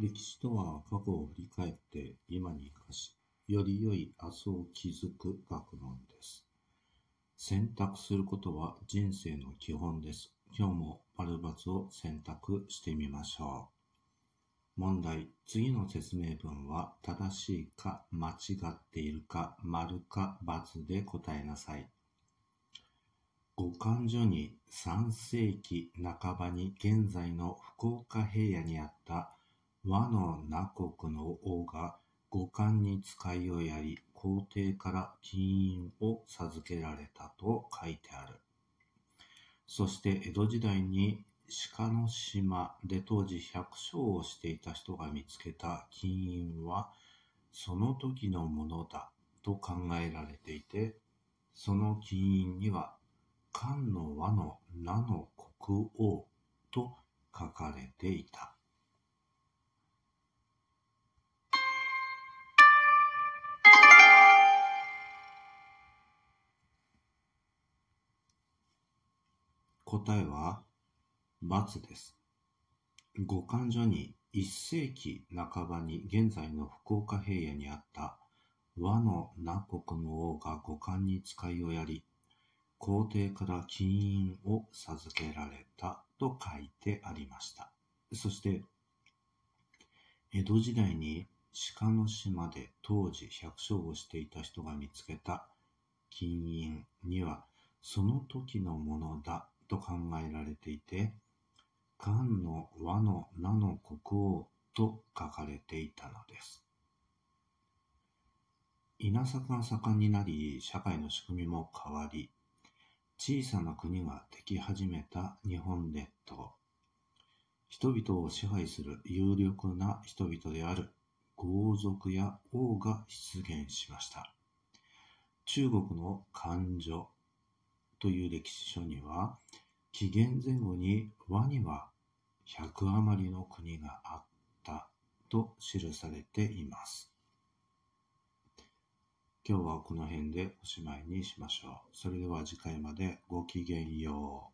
歴史とは過去を振り返って今に生かし、より良い明日を築く学問です。選択することは人生の基本です。今日も丸×を選択してみましょう。問題。次の説明文は正しいか間違っているか丸か×で答えなさい。五感所に3世紀半ばに現在の福岡平野にあった和の名国の王が五感に使いをやり、皇帝から金印を授けられたと書いてある。そして江戸時代に鹿の島で当時百姓をしていた人が見つけた金印はその時のものだと考えられていて、その金印には漢の和の名の国王と書かれていた。答えは×です。五感所に一世紀半ばに現在の福岡平野にあった和の南国の王が五感に使いをやり、皇帝から金印を授けられたと書いてありました。そして、江戸時代に鹿の島で当時百姓をしていた人が見つけた金印にはその時のものだと考えられていて、漢の和の名の国王と書かれていたのです。稲作が盛んになり、社会の仕組みも変わり、小さな国ができ始めた日本列島。人々を支配する有力な人々である豪族や王が出現しました。中国の漢女という歴史書には、紀元前後に和には100余りの国があったと記されています。今日はこの辺でおしまいにしましょう。それでは次回までごきげんよう。